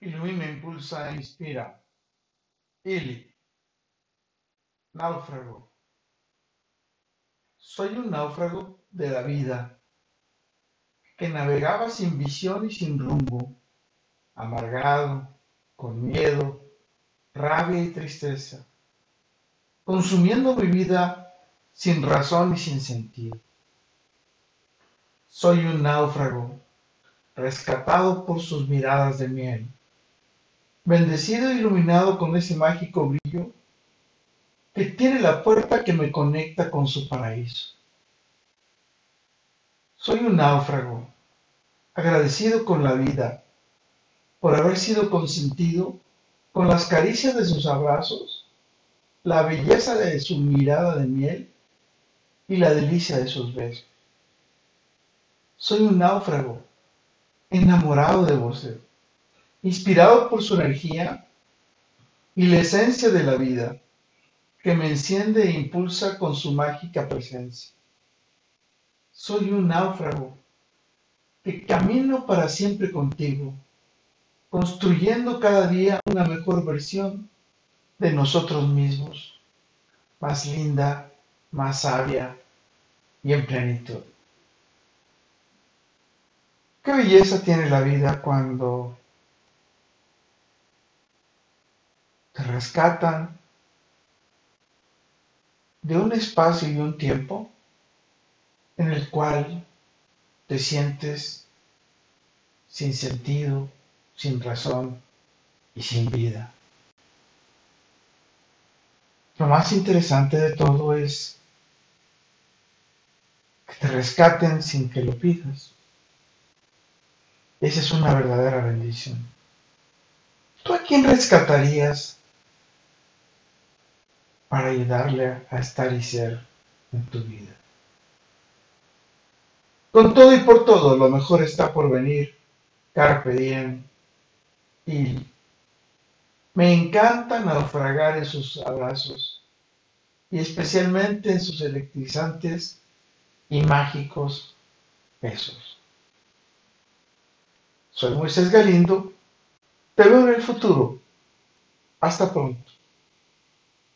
ilumina, impulsa, inspira. Ili, náufrago. Soy un náufrago de la vida que navegaba sin visión y sin rumbo, amargado, con miedo, rabia y tristeza, consumiendo mi vida sin razón y sin sentido. Soy un náufrago, rescatado por sus miradas de miel, bendecido e iluminado con ese mágico brillo que tiene la puerta que me conecta con su paraíso. Soy un náufrago, agradecido con la vida por haber sido consentido con las caricias de sus abrazos, la belleza de su mirada de miel y la delicia de sus besos. Soy un náufrago, enamorado de vos, inspirado por su energía y la esencia de la vida que me enciende e impulsa con su mágica presencia. Soy un náufrago que camino para siempre contigo, construyendo cada día una mejor versión de nosotros mismos, más linda, más sabia y en plenitud. Qué belleza tiene la vida cuando te rescatan de un espacio y un tiempo en el cual te sientes sin sentido, sin razón y sin vida. Lo más interesante de todo es que te rescaten sin que lo pidas. Esa es una verdadera bendición. ¿Tú a quién rescatarías para ayudarle a estar y ser en tu vida? Con todo y por todo, lo mejor está por venir. Carpe diem. Y me encanta naufragar en sus abrazos y especialmente en sus electrizantes y mágicos besos. Soy Moisés Galindo. Te veo en el futuro. Hasta pronto.